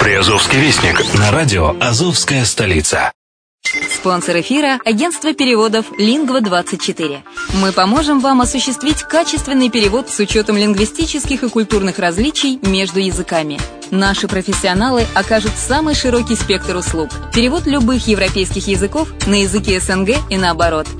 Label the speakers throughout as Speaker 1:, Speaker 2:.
Speaker 1: Приазовский вестник на радио «Азовская столица».
Speaker 2: Спонсор эфира – агентство переводов «Лингва-24». Мы поможем вам осуществить качественный перевод с учетом лингвистических и культурных различий между языками. Наши профессионалы окажут самый широкий спектр услуг. Перевод любых европейских языков на языки СНГ и наоборот.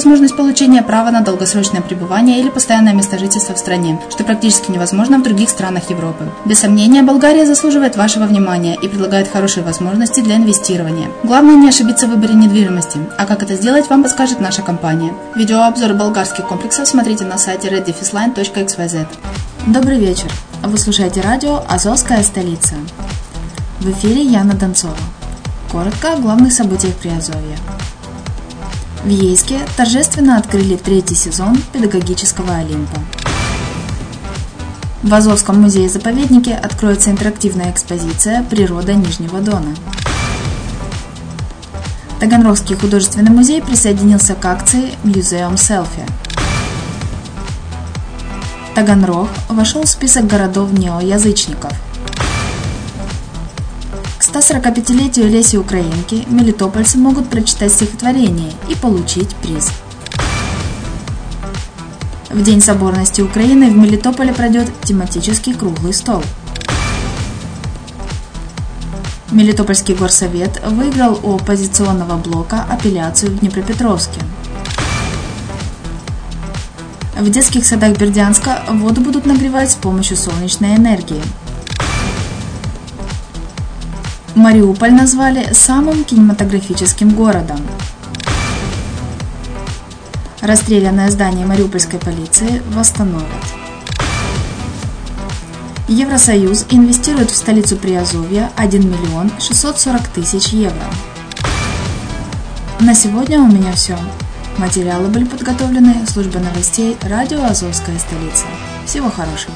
Speaker 3: возможность получения права на долгосрочное пребывание или постоянное место жительства в стране, что практически невозможно в других странах Европы. Без сомнения, Болгария заслуживает вашего внимания и предлагает хорошие возможности для инвестирования. Главное не ошибиться в выборе недвижимости, а как это сделать, вам подскажет наша компания. Видеообзор болгарских комплексов смотрите на сайте reddefisline.xyz. Добрый вечер. Вы слушаете радио «Азовская столица». В эфире Яна Донцова. Коротко о главных событиях Приазовья. В Ейске торжественно открыли третий сезон педагогического Олимпа. В Азовском музее-заповеднике откроется интерактивная экспозиция «Природа Нижнего Дона». Таганрогский художественный музей присоединился к акции Museum Selfie. Таганрог вошел в список городов неоязычников – 145-летию Леси Украинки мелитопольцы могут прочитать стихотворение и получить приз. В День соборности Украины в Мелитополе пройдет тематический круглый стол. Мелитопольский горсовет выиграл у оппозиционного блока апелляцию в Днепропетровске. В детских садах Бердянска воду будут нагревать с помощью солнечной энергии – Мариуполь назвали самым кинематографическим городом. Расстрелянное здание Мариупольской полиции восстановят. Евросоюз инвестирует в столицу Приазовья 1 миллион 640 тысяч евро. На сегодня у меня все. Материалы были подготовлены службой новостей радио «Азовская столица». Всего хорошего!